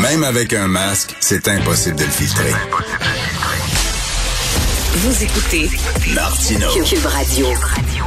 Même avec un masque, c'est impossible de le filtrer. Vous écoutez Martino. Cube Radio.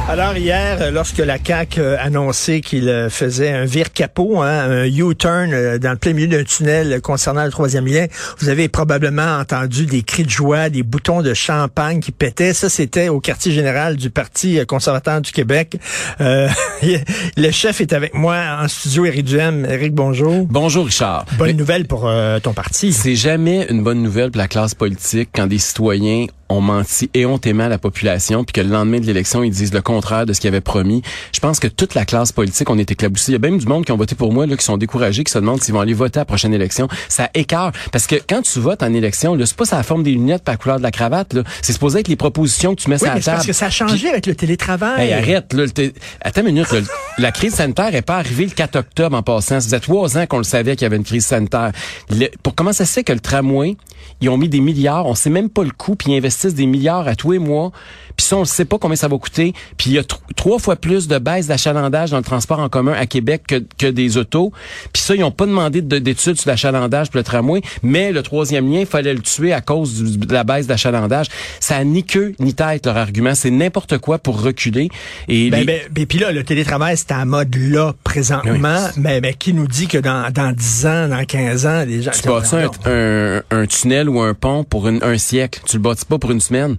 Alors hier, euh, lorsque la CAC a annoncé qu'il euh, faisait un vire capot, hein, un U-turn euh, dans le plein milieu d'un tunnel concernant le troisième lien, vous avez probablement entendu des cris de joie, des boutons de champagne qui pétaient. Ça, c'était au quartier général du Parti conservateur du Québec. Euh, le chef est avec moi en studio, Éric Duhem. Éric, bonjour. Bonjour Richard. Bonne nouvelle pour euh, ton parti. C'est jamais une bonne nouvelle pour la classe politique quand des citoyens ont menti éhontément à la population, puis que le lendemain de l'élection, ils disent le contraire de ce qu'ils avaient promis. Je pense que toute la classe politique, on est éclaboussé. Il y a même du monde qui ont voté pour moi, là, qui sont découragés, qui se demandent s'ils vont aller voter à la prochaine élection. Ça écarte. Parce que quand tu votes en élection, là, c'est pas la forme des lunettes par la couleur de la cravate, là. C'est supposé être les propositions que tu mets oui, sur la mais c'est table. parce que ça a changé avec le télétravail. Hey, arrête, là. le té- Attends une minute, là. La crise sanitaire est pas arrivée le 4 octobre en passant. Ça faisait trois ans qu'on le savait qu'il y avait une crise sanitaire. Le- pour comment ça se fait que le tramway, ils ont mis des milliards, on sait même pas le coût, puis ils investissent des milliards à tous les mois. Puis ça, on ne sait pas combien ça va coûter. Puis il y a tr- trois fois plus de baisse d'achalandage dans le transport en commun à Québec que, que des autos. Puis ça, ils n'ont pas demandé de- d'études sur l'achalandage pour le tramway, mais le troisième lien, il fallait le tuer à cause du- de la baisse d'achalandage. Ça a ni queue ni tête, leur argument. C'est n'importe quoi pour reculer. Et Ben, les- ben, ben, puis là, le télétravail, c'est à mode là, présentement. Mais, mais qui nous dit que dans, dans 10 ans, dans 15 ans, les gens... Tu bâtis un, un, un tunnel ou un pont pour une- un siècle. Tu le bâtis pas pour une semaine.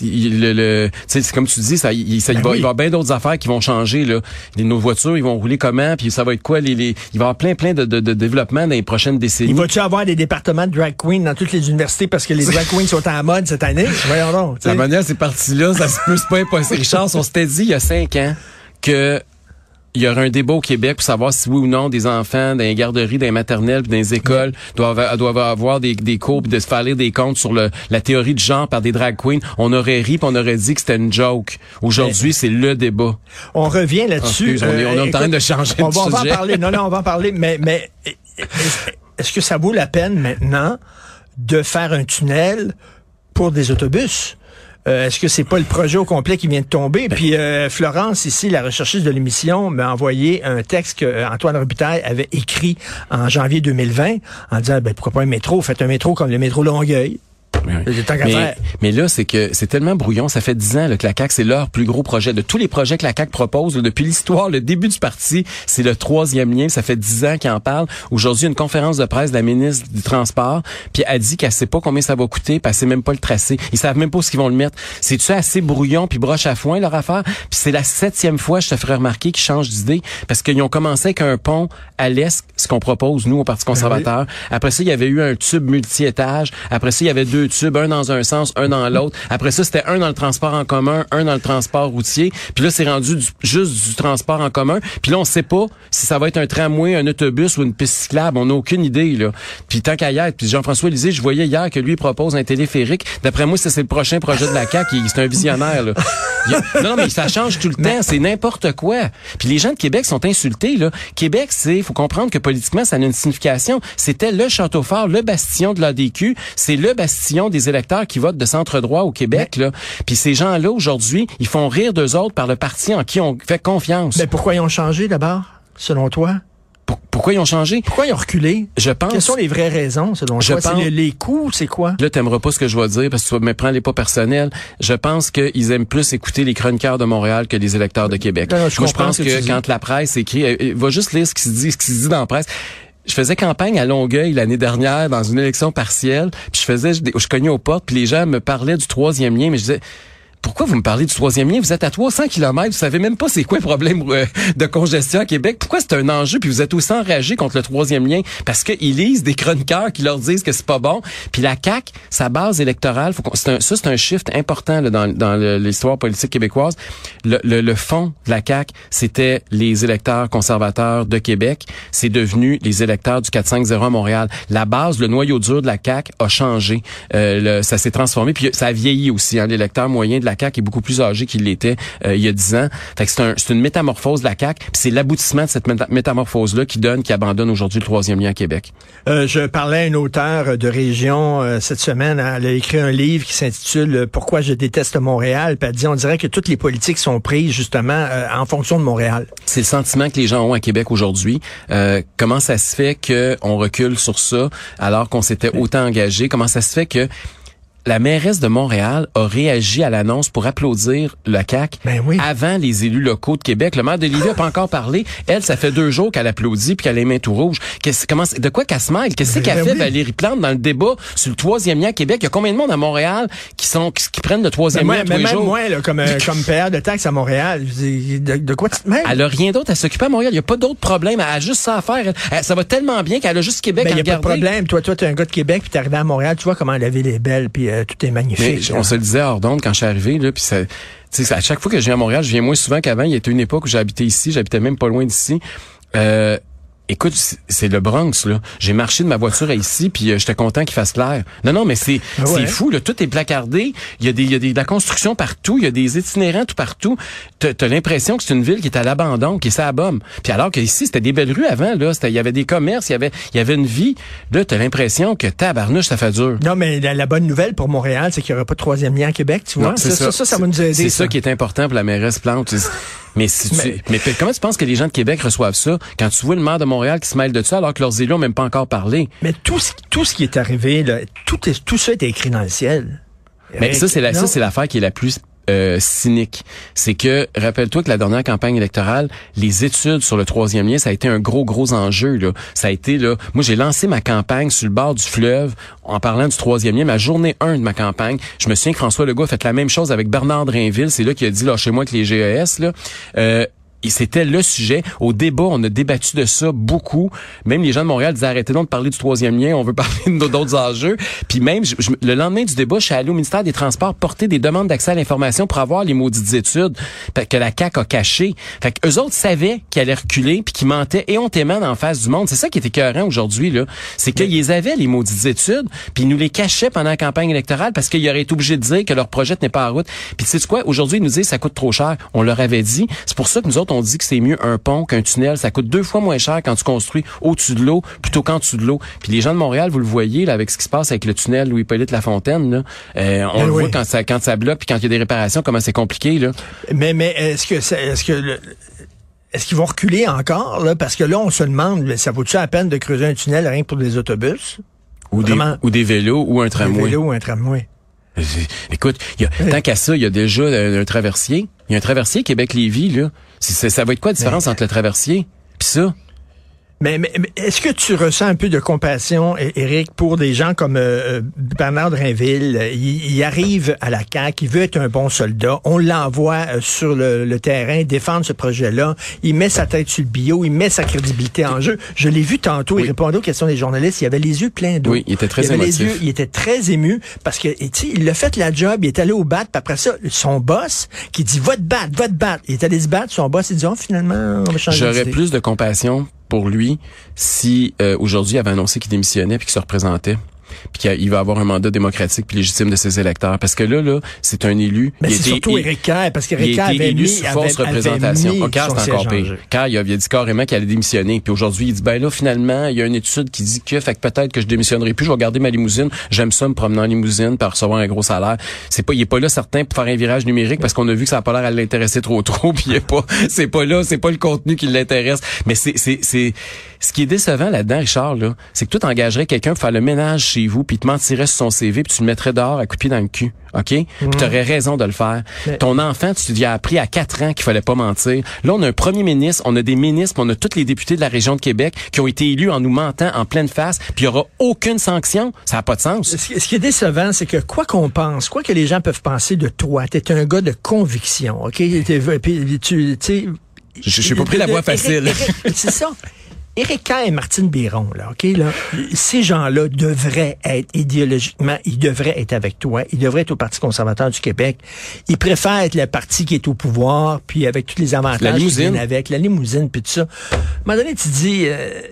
Il- le, le- c'est comme tu dis, ça, il, ça, il Ben va, oui. il va y avoir bien d'autres affaires qui vont changer. Là. Les, nos voitures, ils vont rouler comment, puis ça va être quoi les, les, il va y avoir plein, plein de, de, de développement dans les prochaines décennies. Il va-tu avoir des départements de drag queen dans toutes les universités parce que les drag queens sont en mode cette année? Voyons donc. tu La manière c'est parti là, ça se peut c'est pas impossible. Richard, on s'était dit il y a cinq ans que il y aurait un débat au Québec pour savoir si oui ou non des enfants dans les garderies, dans les maternelles, puis dans les écoles doivent, doivent avoir des, des cours puis de se faire lire des comptes sur le, la théorie du genre par des drag queens. On aurait ri puis on aurait dit que c'était une joke. Aujourd'hui, c'est le débat. On revient là-dessus. Excuse, on est- on est en train de changer on de va, on va en sujet. parler. Non, non, on va en parler. Mais, mais est-ce que ça vaut la peine maintenant de faire un tunnel pour des autobus? Euh, Est-ce que c'est pas le projet au complet qui vient de tomber? Puis euh, Florence, ici, la recherchiste de l'émission, m'a envoyé un texte que euh, Antoine Robitaille avait écrit en janvier 2020 en disant ben, pourquoi pas un métro? Faites un métro comme le métro Longueuil. Oui. Tant qu'à Mais, faire. mais là, c'est que c'est tellement brouillon. Ça fait dix ans là, que la CAQ, c'est leur plus gros projet. De tous les projets que la CAQ propose, là, depuis l'histoire, le début du parti, c'est le troisième lien. Ça fait dix ans qu'ils en parlent. Aujourd'hui, une conférence de presse de la ministre du Transport, puis elle dit qu'elle sait pas combien ça va coûter, puis elle sait même pas le tracé. Ils savent même pas où ce qu'ils vont le mettre. C'est-tu assez brouillon puis broche à foin, leur affaire? Puis c'est la septième fois, je te ferai remarquer, qu'ils changent d'idée, parce qu'ils ont commencé avec un pont à l'est, ce qu'on propose, nous, au Parti conservateur. Après ça, il y avait eu un tube multi-étage. Après ça, il y avait deux tubes, un dans un sens, un dans l'autre. Après ça, c'était un dans le transport en commun, un dans le transport routier. Puis là, c'est rendu du- juste du transport en commun. Puis là, on sait pas si ça va être un tramway, un autobus ou une piste cyclable. On n'a aucune idée, là. Puis tant qu'à y être, puis Jean-François Lisée, je voyais hier que lui propose un téléphérique. D'après moi, c'est le prochain projet de la CAQ. Il- C'est un visionnaire, là. A- non, non, mais ça change tout le temps. C'est n'importe quoi. Puis les gens de Québec sont insultés, là. Québec, c'est, faut comprendre que politiquement, ça a une signification. C'était le château fort, le bastion de l'ADQ. C'est le bastion des électeurs qui votent de centre droit au Québec, là. Puis ces gens-là, aujourd'hui, ils font rire d'eux autres par le parti en qui on fait confiance. Mais pourquoi ils ont changé d'abord, selon toi? Pour- pourquoi ils ont changé? Pourquoi ils ont reculé? Je pense. Quelles sont les vraies raisons, selon Je toi? Pense- le- les coûts, c'est quoi? Là, t'aimeras pas ce que je vais dire parce que tu me prends les pas personnels. Je pense qu'ils aiment plus écouter les chroniqueurs de Montréal que les électeurs de Québec. Non, non, je Moi, je pense que que quand la presse écrit, euh, euh, va juste lire ce qui se dit, ce qui se dit dans la presse. Je faisais campagne à Longueuil l'année dernière dans une élection partielle, puis je faisais, je, je cognais aux portes, puis les gens me parlaient du troisième lien, mais je disais, pourquoi vous me parlez du troisième lien? Vous êtes à 300 km, vous savez même pas c'est quoi le problème euh, de congestion à Québec. Pourquoi c'est un enjeu? Puis vous êtes aussi enragé contre le troisième lien? Parce qu'ils lisent des chroniqueurs qui leur disent que c'est pas bon. Puis la CAQ, sa base électorale, faut un, ça c'est un shift important là, dans, dans l'histoire politique québécoise. Le, le, le fond de la CAQ, c'était les électeurs conservateurs de Québec. C'est devenu les électeurs du 450 à Montréal. La base, le noyau dur de la CAQ a changé. Euh, le- ça s'est transformé. Puis ça a vieilli aussi. Hein, L'électeur moyen de la la CAQ est beaucoup plus âgé qu'il l'était euh, il y a dix ans. Fait que c'est un, une métamorphose de la CAQ, puis c'est l'aboutissement de cette métamorphose-là qui donne, qui abandonne aujourd'hui le troisième lien à Québec. Euh, je parlais à une auteure de région euh, cette semaine. Elle a écrit un livre qui s'intitule Pourquoi je déteste Montréal? Puis elle dit on dirait que toutes les politiques sont prises justement en fonction de Montréal. C'est le sentiment que les gens ont à Québec aujourd'hui. comment ça se fait qu'on recule sur ça alors qu'on s'était autant engagé? Comment ça se fait que la mairesse de Montréal a réagi à l'annonce pour applaudir le CAC ben oui. avant les élus locaux de Québec. Le maire de Lévis n'a pas encore parlé. Elle, ça fait deux jours qu'elle applaudit puis qu'elle a les mains tout rouges. comment, de quoi qu'elle se mêle? Qu'est-ce ben qu'elle fait Valérie Plante dans le débat sur le troisième lien à Québec? Il y a combien de monde à Montréal qui sont qui, prennent le troisième lien tous les même moi, là, comme, euh, comme père de taxes à Montréal, de, quoi tu te mêles? Elle a rien d'autre à s'occuper à Montréal. Il n'y a pas d'autre problème. Elle a juste ça à faire. ça va tellement bien qu'elle a juste Québec ben, à Il n'y a pas de problème. Toi, toi, es un gars de Québec puis t'es arrivé à Montréal. Tu vois comment la ville est belle puis euh, tout est magnifique on se le disait hors d'onde quand je suis arrivé, là, puis ça, à chaque fois que je viens à Montréal, je viens moins souvent qu'avant. Il y a une époque où j'habitais ici, j'habitais même pas loin d'ici. Euh, Écoute, c'est le Bronx là. J'ai marché de ma voiture à ici, puis euh, j'étais content qu'il fasse clair. Non, non, mais c'est ah c'est fou là. Tout est placardé. Il y a des il y a des de la construction partout. Il y a des itinérants tout partout. T'as as, l'impression que c'est une ville qui est à l'abandon, qui est à bombe. Puis alors que ici c'était des belles rues avant là. Il y avait des commerces, il y avait il y avait une vie. Là, t'as l'impression que tabarnouche ça fait dur. Non, mais la, bonne nouvelle pour Montréal, c'est qu'il y aura pas de troisième lien à Québec. Tu vois, ça, ça, ça, ça, va nous aider. C'est ça qui est important pour la mairesse Plante. Mais, si tu, mais, comment tu penses que les gens de Québec reçoivent ça quand tu vois le maire de Montréal qui se mêle de ça alors que leurs élus n'ont même pas encore parlé? Mais tout ce, tout ce qui est arrivé, là, tout, est, tout ça est écrit dans le ciel. Mais ça, c'est la, ça, c'est l'affaire qui est la plus euh, cynique. C'est que, rappelle-toi que la dernière campagne électorale, les études sur le troisième lien, ça a été un gros, gros enjeu. Là. Ça a été, là, moi j'ai lancé ma campagne sur le bord du fleuve en parlant du troisième lien, ma journée 1 de ma campagne. Je me souviens que François Legault a fait la même chose avec Bernard Drainville. C'est là qu'il a dit, là, chez moi, que les GES, là. Euh, c'était le sujet. Au débat, on a débattu de ça beaucoup. Même les gens de Montréal disaient arrêtez donc de parler du troisième lien, on veut parler d'autres enjeux. Puis même, le lendemain du débat, je suis allé au ministère des Transports porter des demandes d'accès à l'information pour avoir les maudites études que la CAQ a cachées. Fait que eux autres savaient qu'ils allaient reculer puis qu'ils mentaient éhontément en face du monde. C'est ça qui était écœurant aujourd'hui, là. C'est qu'ils avaient les maudites études puis ils nous les cachaient pendant la campagne électorale parce qu'ils auraient été obligés de dire que leur projet n'est pas en route. Puis tu sais quoi? Aujourd'hui, ils nous disent ça coûte trop cher. On leur avait dit. C'est pour ça que nous autres, on dit que c'est mieux un pont qu'un tunnel. Ça coûte deux fois moins cher quand tu construis au-dessus de l'eau plutôt qu'en dessous de l'eau. Puis les gens de Montréal, vous le voyez là, avec ce qui se passe avec le tunnel Louis-Hippolyte Lafontaine. Là, euh, on ben le voit quand ça, quand ça bloque puis quand il y a des réparations, comment c'est compliqué. Là. Mais, mais est-ce que est-ce que est-ce qu'ils vont reculer encore là? Parce que là on se demande ça vaut-tu la peine de creuser un tunnel rien que pour des autobus? Ou des ou des vélos ou un tramway. Des vélos ou un tramway. Écoute, y a, tant qu'à ça, il y a déjà un, traversier. Il y a un traversier Québec-Lévis, là. ça va être quoi la différence entre le traversier puis ça? Mais, mais, est-ce que tu ressens un peu de compassion, Eric, pour des gens comme euh, euh, Bernard Drinville? Il, arrive à la CAQ, il veut être un bon soldat. On l'envoie euh, sur le, terrain, défendre ce projet-là. Il met sa tête sur le bio, il met sa crédibilité en jeu. Je l'ai vu tantôt, il répondait aux questions des journalistes. Il avait les yeux pleins d'eau. Oui, il était très il Les yeux, il était très ému parce que il a fait la job, il est allé au bat, puis après ça, son boss qui dit va te battre, va te battre. Il est allé se battre, son boss, il dit oh, finalement, on va changer J'aurais plus de compassion pour lui si euh, aujourd'hui il avait annoncé qu'il démissionnait puis qu'il se représentait puis qu'il va avoir un mandat démocratique puis légitime de ses électeurs. Parce que là, là, c'est un élu. Mais c'est surtout Éric Kerr, parce qu'Éric Kerr avait élu sous fausse représentation. Au c'est encore pire. Kerr, il a, dit carrément qu'il allait démissionner. Puis aujourd'hui, il dit, ben là, finalement, il y a une étude qui dit que, fait que peut-être que je démissionnerai plus, je vais garder ma limousine. J'aime ça, me promener en limousine, pour recevoir un gros salaire. C'est pas, il est pas là certain pour faire un virage numérique parce qu'on a vu que ça a pas l'air à l'intéresser trop trop, puis il est pas, c'est pas là, c'est pas le contenu qui l'intéresse. Mais c'est, c'est, c'est, ce qui est décevant là-dedans, Richard, là, c'est que toi, t'engagerais quelqu'un pour faire le ménage chez vous, puis te mentirais sur son CV, puis tu le mettrais dehors à couper dans le cul. OK? Puis tu aurais raison de le faire. Ton enfant, tu lui as appris à quatre ans qu'il fallait pas mentir. Là, on a un premier ministre, on a des ministres, on a tous les députés de la région de Québec qui ont été élus en nous mentant en pleine face, puis il y aura aucune sanction. Ça n'a pas de sens. Ce qui est décevant, c'est que quoi qu'on pense, quoi que les gens peuvent penser de toi, tu es un gars de conviction, OK? Puis, tu, sais... Je suis pas pris la voie facile. C'est ça. Éric et Martine Biron, là, OK, là, ces gens-là devraient être idéologiquement, ils devraient être avec toi, ils devraient être au Parti conservateur du Québec. Ils préfèrent être le parti qui est au pouvoir, puis avec tous les avantages la limousine. avec, la limousine, puis tout ça. À un moment donné, tu dis... Euh,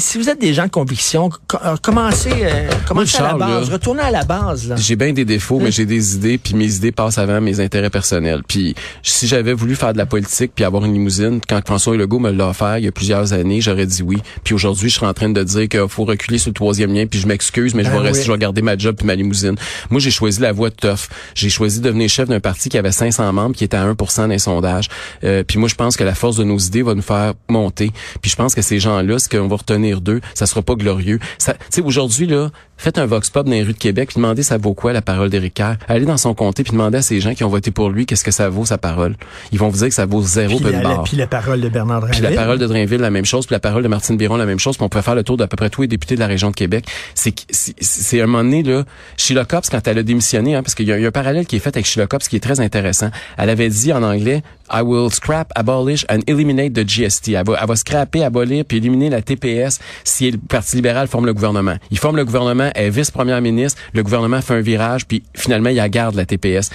si vous êtes des gens de conviction, co- euh, commencez, euh, commencez à la base, là, retournez à la base. J'ai bien des défauts, mais j'ai des idées, puis mes idées passent avant mes intérêts personnels. Puis si j'avais voulu faire de la politique puis avoir une limousine, quand François Legault me l'a offert il y a plusieurs années, j'aurais dit oui. Puis aujourd'hui, je serais en train de dire qu'il faut reculer sur le troisième lien, puis je m'excuse, mais je Ben vais rester, oui. je vais garder ma job puis ma limousine. Moi, j'ai choisi la voie tough. J'ai choisi de devenir chef d'un parti qui avait 500 membres, qui était à 1 dans les sondages. Euh, puis moi, je pense que la force de nos idées va nous faire monter. Puis je pense que ces gens-là, ce qu'on va retenir d'eux, ça sera pas glorieux. Ça- Tu sais, aujourd'hui, là, faites un vox pop dans les rues de Québec, puis demandez ça vaut quoi la parole d'Éric Kerr? Allez dans son comté, puis demandez à ces gens qui ont voté pour lui qu'est-ce que ça vaut sa parole. Ils vont vous dire que ça vaut zéro Puis la, barre. puis la parole de Bernard Puis la parole de Drainville, la même chose. Puis la parole de Martine Biron, la même chose. Puis on peut faire le tour d'à peu près tous les députés de la région de Québec. C'est c'est un moment donné, là, Sheila Copps, quand elle a démissionné, hein, parce qu'il y, y a un parallèle qui est fait avec Sheila Copps qui est très intéressant. Elle avait dit en anglais, I will scrap, abolish and eliminate the GST. Elle va, elle va scraper, abolir puis éliminer la TPS si le Parti libéral forme le gouvernement. Il forme le gouvernement, elle est vice-première ministre, le gouvernement fait un virage, puis finalement, il la garde la TPS.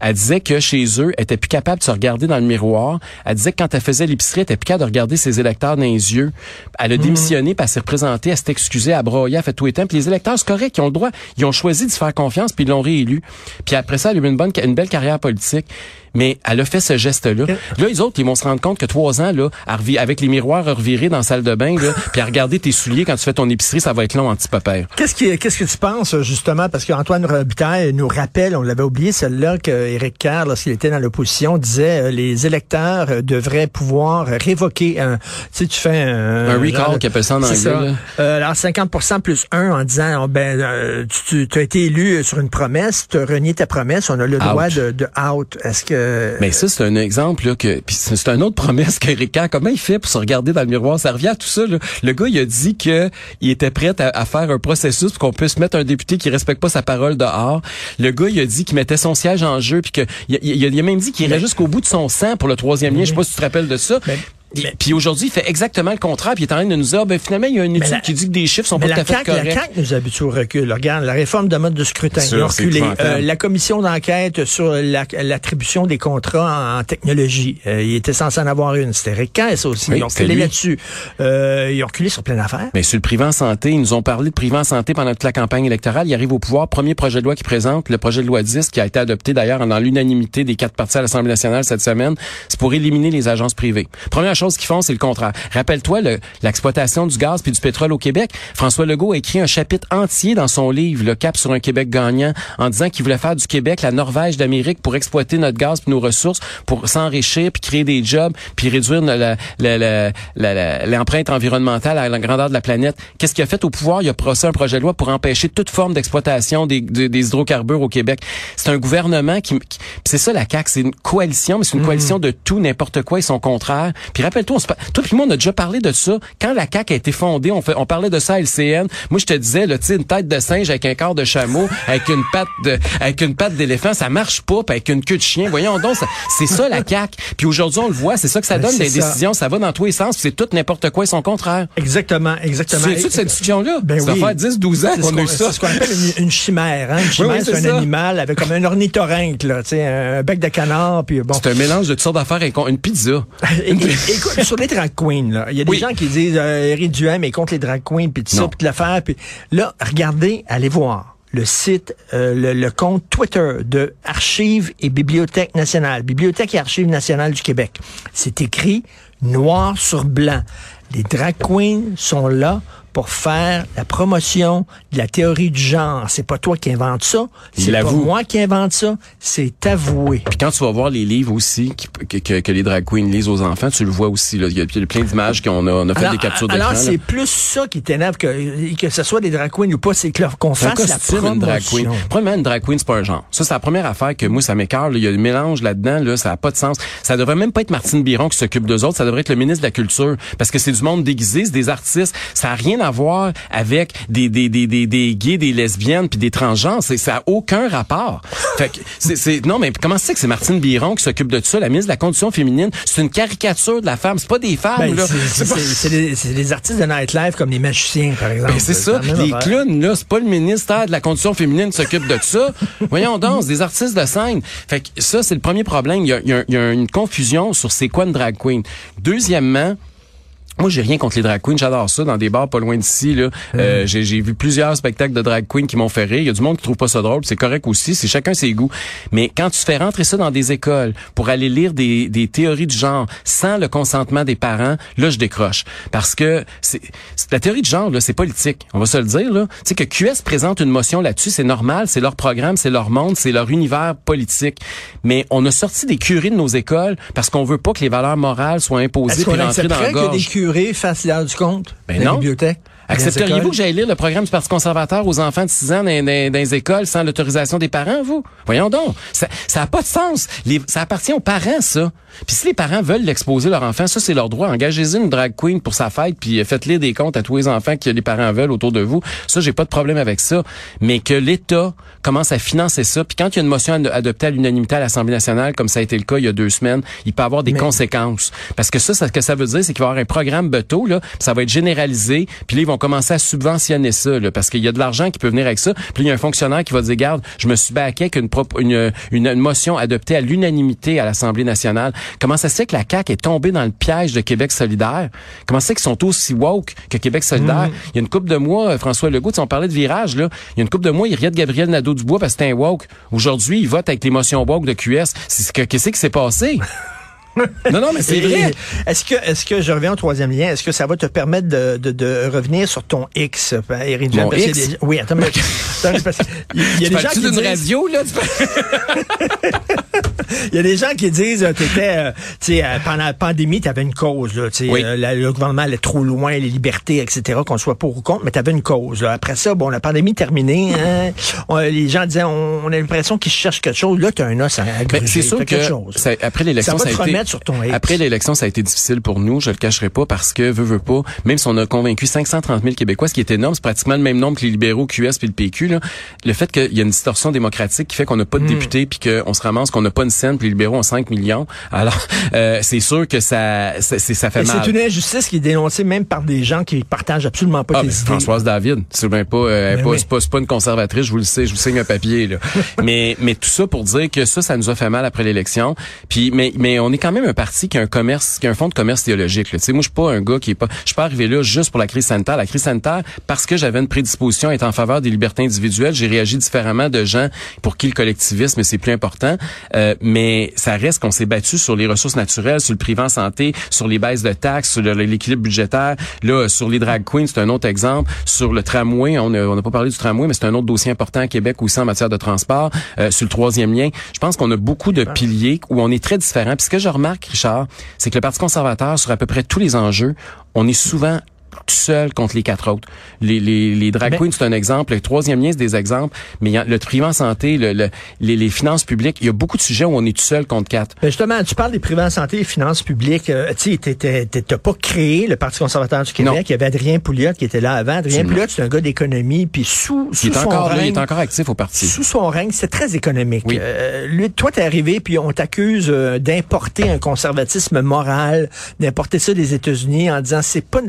Elle disait que chez eux, elle était plus capable de se regarder dans le miroir. Elle disait que quand elle faisait l'épicerie, elle était plus capable de regarder ses électeurs dans les yeux. Elle a démissionné, puis elle s'est représentée, elle s'est excusée, à broyer, elle a fait tout et temps. Puis les électeurs, c'est correct, ils ont le droit. Ils ont choisi de se faire confiance, puis ils l'ont réélu. Puis après ça, elle a eu une bonne, une belle carrière politique. Mais elle a fait ce geste-là. Là, les autres, ils vont se rendre compte que trois ans, là, avec les miroirs revirés dans la salle de bain, là, puis à regarder tes souliers quand tu fais ton épicerie, ça va être long en petit papère. Qu'est-ce qui, qu'est-ce que tu penses, justement, parce qu'Antoine Robitaille nous rappelle, on l'avait oublié, celle-là, qu'Éric Kerr, lorsqu'il était dans l'opposition, disait euh, les électeurs euh, devraient pouvoir révoquer un, tu sais, tu fais un... Un recall, qu'ils appellent ça en anglais, ça. Euh, alors, 50 plus 1 en disant, oh, ben, euh, tu, tu as été élu sur une promesse, tu as renié ta promesse, on a le droit de, de out. Est-ce que... Mais ça, c'est un exemple là, que puis c'est une autre promesse qu'Éric Kerr. Comment il fait pour se regarder dans le miroir? Ça revient à tout ça. Là. Le gars, il a dit que il était prêt à, à faire un processus pour qu'on puisse mettre un député qui respecte pas sa parole dehors. Le gars, il a dit qu'il mettait son siège en jeu, puis que il, a- il a- il a même dit qu'il irait jusqu'au bout de son sang pour le troisième lien. Je sais pas si tu te rappelles de ça. Mais- mais- puis aujourd'hui, il fait exactement le contraire. Puis il est en train de nous dire, ben finalement, il y a une étude la- qui dit que des chiffres sont pas la tout à fait CAQ, la corrects. CAQ nous habitue au recul. Regarde, la réforme de mode de scrutin, Sûr, reculé. Euh, la commission d'enquête sur la- l'attribution des contrats en, en technologie, euh, il était censé en avoir une. C'était Récasse aussi. Oui, ils ont reculé là-dessus. Euh, ils ont reculé sur plein d'affaires. Mais sur le privé en santé, ils nous ont parlé de privé en santé pendant toute la campagne électorale. Il arrive au pouvoir, premier projet de loi qui présente, le projet de loi 10, qui a été adopté d'ailleurs dans l'unanimité des quatre partis à l'Assemblée nationale cette semaine. C'est pour éliminer les agences privées. Première chose qu'ils font, c'est le contraire. Rappelle-toi le- l'exploitation du gaz puis du pétrole au Québec. François Legault a écrit un chapitre entier dans son livre, Le Cap sur un Québec gagnant, en disant qu'il voulait faire du Québec la Norvège d'Amérique pour exploiter notre gaz puis nos ressources, pour s'enrichir puis créer des jobs puis réduire l'empreinte environnementale à la grandeur de la planète. Qu'est-ce qu'il a fait au pouvoir? Il a procédé un projet de loi pour empêcher toute forme d'exploitation des, des- des hydrocarbures au Québec. C'est un gouvernement qui... qui- c'est ça la CAQ, c'est une coalition, mais c'est une coalition de tout, n'importe quoi et son contraire. Puis rappelle-toi, on se par- toi puis moi, on a déjà parlé de ça. Quand la CAQ a été fondée, on, fait, on parlait de ça à LCN. Moi, je te disais, là, une tête de singe avec un corps de chameau, avec une patte de, avec une patte d'éléphant, ça marche pas, puis avec une queue de chien. Voyons donc, c'est ça la CAQ. Puis aujourd'hui, on le voit, c'est ça que ça Ben, donne, c'est des décisions, ça va dans tous les sens, c'est tout n'importe quoi et son contraire. Exactement, exactement. sais de cette discussion-là? Ben ça oui. faire 10, 12 ans C'est qu'on a eu ça. c'est ce qu'on appelle une, une chimère. Hein? Une chimère, oui, c'est c'est un ça. animal avec comme un ornithorynque, là, tu sais, un bec de canard, puis bon. C'est un mélange de toutes sortes d'affaires et une pizza. écoute, sur les drag queens, là, il y a des Oui. gens qui disent euh, Éric Duhem est contre les drag queens, puis tout ça, puis l'affaire. Puis là, regardez, allez voir le site, euh, le, le compte Twitter de Archives et Bibliothèque nationale, Bibliothèque et Archives nationales du Québec. C'est écrit noir sur blanc. Les drag queens sont là pour faire la promotion de la théorie du genre. C'est pas toi qui invente ça, c'est pas moi qui invente ça, c'est avoué. Puis quand tu vas voir les livres aussi que, que- que les drag queens lisent aux enfants, tu le vois aussi. Là. Il y a a plein d'images qu'on a, on a fait Alors, des captures d'écran. alors c'est plus ça qui t'énerve que, que ce soit des drag queens ou pas, c'est qu'on fasse la costume, une drag queen. promotion. Premièrement, une drag queen, c'est pas un genre. Ça, c'est la première affaire que moi, ça m'écarte. Il y a un mélange là-dedans, là, ça n'a pas de sens. Ça devrait même pas être Martine Biron qui s'occupe d'eux autres, ça devrait être le ministre de la Culture. Parce que c'est du monde déguisé, c'est des artistes. Ça n'a rien à voir avec des, des, des, des, des gays, des lesbiennes, puis des transgenres. C'est, ça a aucun rapport. fait que, c'est, c'est, non, mais comment c'est que c'est Martine Biron qui s'occupe de ça, la ministre de la Condition féminine? C'est une caricature de la femme. C'est pas des femmes, Ben, là. c'est- pas- des, artistes de nightlife comme les magiciens, par exemple. Ben, c'est ça. Les clowns, là, c'est pas le ministère de la condition féminine qui s'occupe de ça. Voyons donc, des artistes de scène. Fait que ça, c'est le premier problème. Il y a, il y a- il y a une confusion sur c'est quoi une drag queen. Deuxièmement, moi, j'ai rien contre les drag queens, j'adore ça dans des bars pas loin d'ici là. Euh, j'ai, j'ai vu plusieurs spectacles de drag queens qui m'ont fait rire. Il y a du monde qui trouve pas ça drôle, c'est correct aussi, c'est chacun ses goûts. Mais quand tu fais rentrer ça dans des écoles pour aller lire des, des théories du genre sans le consentement des parents, là je décroche parce que c'est, c'est- la théorie du genre là, c'est politique. On va se le dire là. Tu sais que QS présente une motion là-dessus, c'est normal, c'est leur programme, c'est leur monde, c'est leur univers politique. Mais on a sorti des curés de nos écoles parce qu'on veut pas que les valeurs morales soient imposées puis dans la accepterait que des gorge. L'heure du compte Ben dans la non. bibliothèque? Accepteriez-vous que j'aille lire le programme du Parti conservateur aux enfants de 6 ans dans, dans- dans les écoles sans l'autorisation des parents, vous? Voyons donc. Ça n'a pas de sens. Les- ça appartient aux parents, ça. Puis si les parents veulent l'exposer leur enfant, ça, c'est leur droit. Engagez-y une drag queen pour sa fête, puis euh, faites lire des comptes à tous les enfants que les parents veulent autour de vous. Ça, j'ai pas de problème avec ça. Mais que l'État commence à financer ça, puis quand il y a une motion ad- adoptée à l'unanimité à l'Assemblée nationale, comme ça a été le cas il y a deux semaines, il peut avoir des Mais- conséquences. Parce que ça, ça- ce que ça veut dire, c'est qu'il va y avoir un programme bateau, là, puis ça va être généralisé, puis là, ils vont commencer à subventionner ça, là, parce qu'il y a de l'argent qui peut venir avec ça. Puis il y a un fonctionnaire qui va dire, garde, je me suis baqué avec une, une, une, une motion adoptée à l'unanimité à l'Assemblée nationale. Comment ça se fait que la CAQ est tombée dans le piège de Québec solidaire? Comment ça se fait qu'ils sont aussi woke que Québec solidaire? Il y a une couple de mois, euh, François Legault, on parlait de virage, là. Il y a une couple de mois, il riait de Gabriel Nadeau-Dubois parce que c'était un woke. Aujourd'hui, il vote avec les motions woke de QS. C'est ce que, qu'est-ce qui s'est passé? non, non, mais c'est vrai. Est-ce que, est-ce que je reviens au troisième lien, est-ce que ça va te permettre de, de, de revenir sur ton X, euh, Éric Duhem? Mon X? des- Oui, attends, mais, attends, parce il y a Tu des gens parles-tu qui d'une disent, radio, là? Tu il y a des gens qui disent, euh, t'étais, euh, tu euh, pendant la pandémie, t'avais une cause, là, Oui. la- le gouvernement allait trop loin, les libertés, etc., qu'on soit pour ou contre, mais t'avais une cause. là. Après ça, bon, la pandémie terminée, hein, on- les gens disaient, on, on a l'impression qu'ils cherchent quelque chose. Là, t'as un os à, Ben, c'est sûr que quelque chose. ça- après l'élection, Ça a été sur ton après l'élection, ça a été difficile pour nous. Je le cacherai pas parce que veut veut pas. Même si on a convaincu 530 000 Québécois, ce qui est énorme, c'est pratiquement le même nombre que les libéraux, QS puis le PQ. Là. Le fait qu'il y a une distorsion démocratique qui fait qu'on n'a pas de Hmm. députés puis qu'on se ramasse qu'on n'a pas une scène puis les libéraux ont 5 millions. Alors, euh, c'est sûr que ça, ça, fait Et mal. C'est une injustice qui est dénoncée même par des gens qui partagent absolument pas Ah, tes ben, idées. Françoise David, c'est bien pas, euh, Ben pas, oui. c'est pas, pas une conservatrice, je vous le sais, je vous signe un papier là. mais mais tout ça pour dire que ça, ça nous a fait mal après l'élection. Puis mais mais on est quand même un parti qui a un commerce, qui a un fonds de commerce idéologique. là. Moi je suis pas un gars qui est pas, je suis pas arrivé là juste pour la crise sanitaire. La crise sanitaire parce que j'avais une prédisposition à être en faveur des libertés individuelles, j'ai réagi différemment de gens pour qui le collectivisme c'est plus important. Euh, mais ça reste qu'on s'est battu sur les ressources naturelles, sur le privé en santé, sur les baisses de taxes, sur l'équilibre budgétaire. Là, sur les drag queens, c'est un autre exemple. Sur le tramway, on n'a on pas parlé du tramway, mais c'est un autre dossier important à Québec aussi en matière de transport. Euh, sur le troisième lien, je pense qu'on a beaucoup de piliers où on est très différents. Puis ce que je remarque, Richard, c'est que le Parti conservateur, sur à peu près tous les enjeux, on est souvent tout seul contre les quatre autres. Les, les, les drag queens, c'est un exemple. Le troisième lien, c'est des exemples. Mais le privé en santé, le, le- les, les finances publiques, il y a beaucoup de sujets où on est tout seul contre quatre. Ben justement, tu parles des privés en santé et finances publiques. Euh, tu t'as pas créé le Parti conservateur du Québec. Non. Il y avait Adrien Pouliot qui était là avant. Adrien. Pouliot, c'est un gars d'économie. Puis sous, sous Il est son encore là, il règne, est encore actif au parti. sous son règne, c'est très économique. Oui. Euh, lui, toi, t'es arrivé, puis on t'accuse euh, d'importer un conservatisme moral, d'importer ça des États-Unis en disant c'est pas,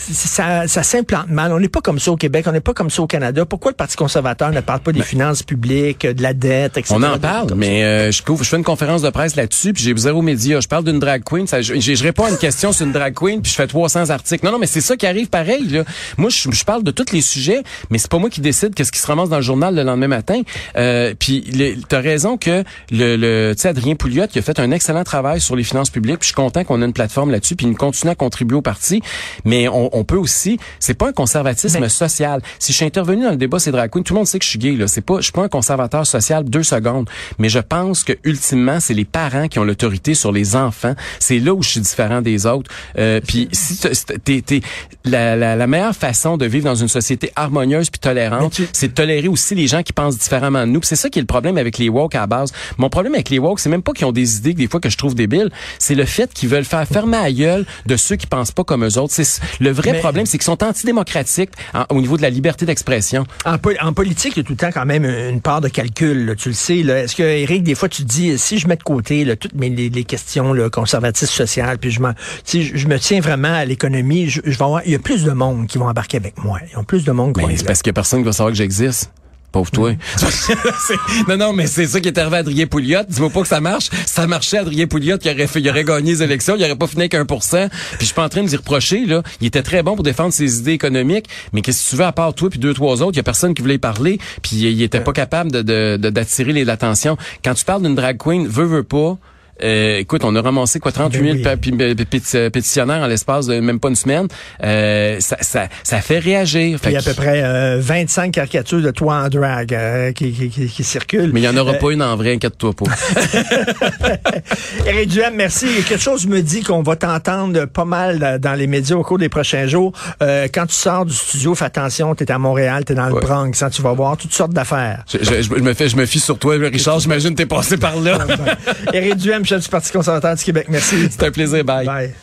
ça, ça s'implante mal. On n'est pas comme ça au Québec, on n'est pas comme ça au Canada. Pourquoi le Parti conservateur ne parle pas des finances publiques, de la dette, etc. Ben, On en parle, mais euh, je couvre, je fais une conférence de presse là-dessus, puis j'ai zéro média. Je parle d'une drag queen, ça, je, je réponds à une question sur une drag queen, puis je fais 300 articles. Non, non, mais c'est ça qui arrive pareil. Là. Moi, je, je parle de tous les sujets, mais c'est pas moi qui décide qu'est-ce qui se ramasse dans le journal le lendemain matin. Euh, puis t'as raison que le, le tu sais, Adrien Pouliot qui a fait un excellent travail sur les finances publiques, puis je suis content qu'on ait une plateforme là-dessus, puis il continue à contribuer au parti. Mais on, on peut aussi, c'est pas un conservatisme Mais- social. Si je suis intervenu dans le débat c'est drag queen, tout le monde sait que je suis gay là. C'est pas, je suis pas un conservateur social deux secondes. Mais je pense que ultimement c'est les parents qui ont l'autorité sur les enfants. C'est là où je suis différent des autres. Euh, puis si t'es- t'es, t'es- la, la, la meilleure façon de vivre dans une société harmonieuse puis tolérante, tu- c'est de tolérer aussi les gens qui pensent différemment de nous. C'est ça qui est le problème avec les woke à la base. Mon problème avec les woke, c'est même pas qu'ils ont des idées que des fois que je trouve débiles, c'est le fait qu'ils veulent faire fermer à gueule de ceux qui pensent pas comme eux autres. C'est le vrai Mais- problème, c'est qu'ils sont antidémocratiques en- au niveau de la liberté d'expression. En, pol- en politique, il y a tout le temps quand même une part de calcul, là, tu le sais. Est-ce que, Eric, des fois, tu te dis, si je mets de côté là, toutes mes, les, les questions là, conservatistes sociales, puis je, sais, je, je me tiens vraiment à l'économie, je, je vais avoir, il y a plus de monde qui vont embarquer avec moi. Il y a plus de monde Mais c'est parce qu'il y a personne qui va savoir que j'existe. Pauvre toi. non, non, mais c'est ça qui est arrivé à Adrien Pouliot. Dis-moi pas que ça marche. Ça marchait, Adrien Pouliot, qui aurait, il aurait gagné les élections, il aurait pas fini avec 1% Puis je suis pas en train de dire reprocher, là. Il était très bon pour défendre ses idées économiques, mais qu'est-ce que tu veux, à part toi puis deux, trois autres, il y a personne qui voulait y parler, puis il était pas capable de, d'attirer l'attention. Quand tu parles d'une drag queen, veut, veut pas, euh, écoute, on a ramassé quoi 38 000 ben pétitionnaires en l'espace de même pas une semaine. Euh, ça, ça, ça, fait réagir. il y a à peu près euh, 25 caricatures de toi en drag euh, qui, qui, qui, circulent. Mais il n'y en aura pas une en vrai, inquiète-toi pas. Éric Duhem, merci. Quelque chose me dit qu'on va t'entendre pas mal dans les médias au cours des prochains jours. quand tu sors du studio, fais attention, tu es à Montréal, tu es dans le Bronx, hein, tu vas voir toutes sortes d'affaires. Je, je, je, me fais, je me fie sur toi, Richard. J'imagine que tu es passé par là. Éric Duhem, chef du Parti conservateur du Québec. Merci. C'est un plaisir. Bye. Bye.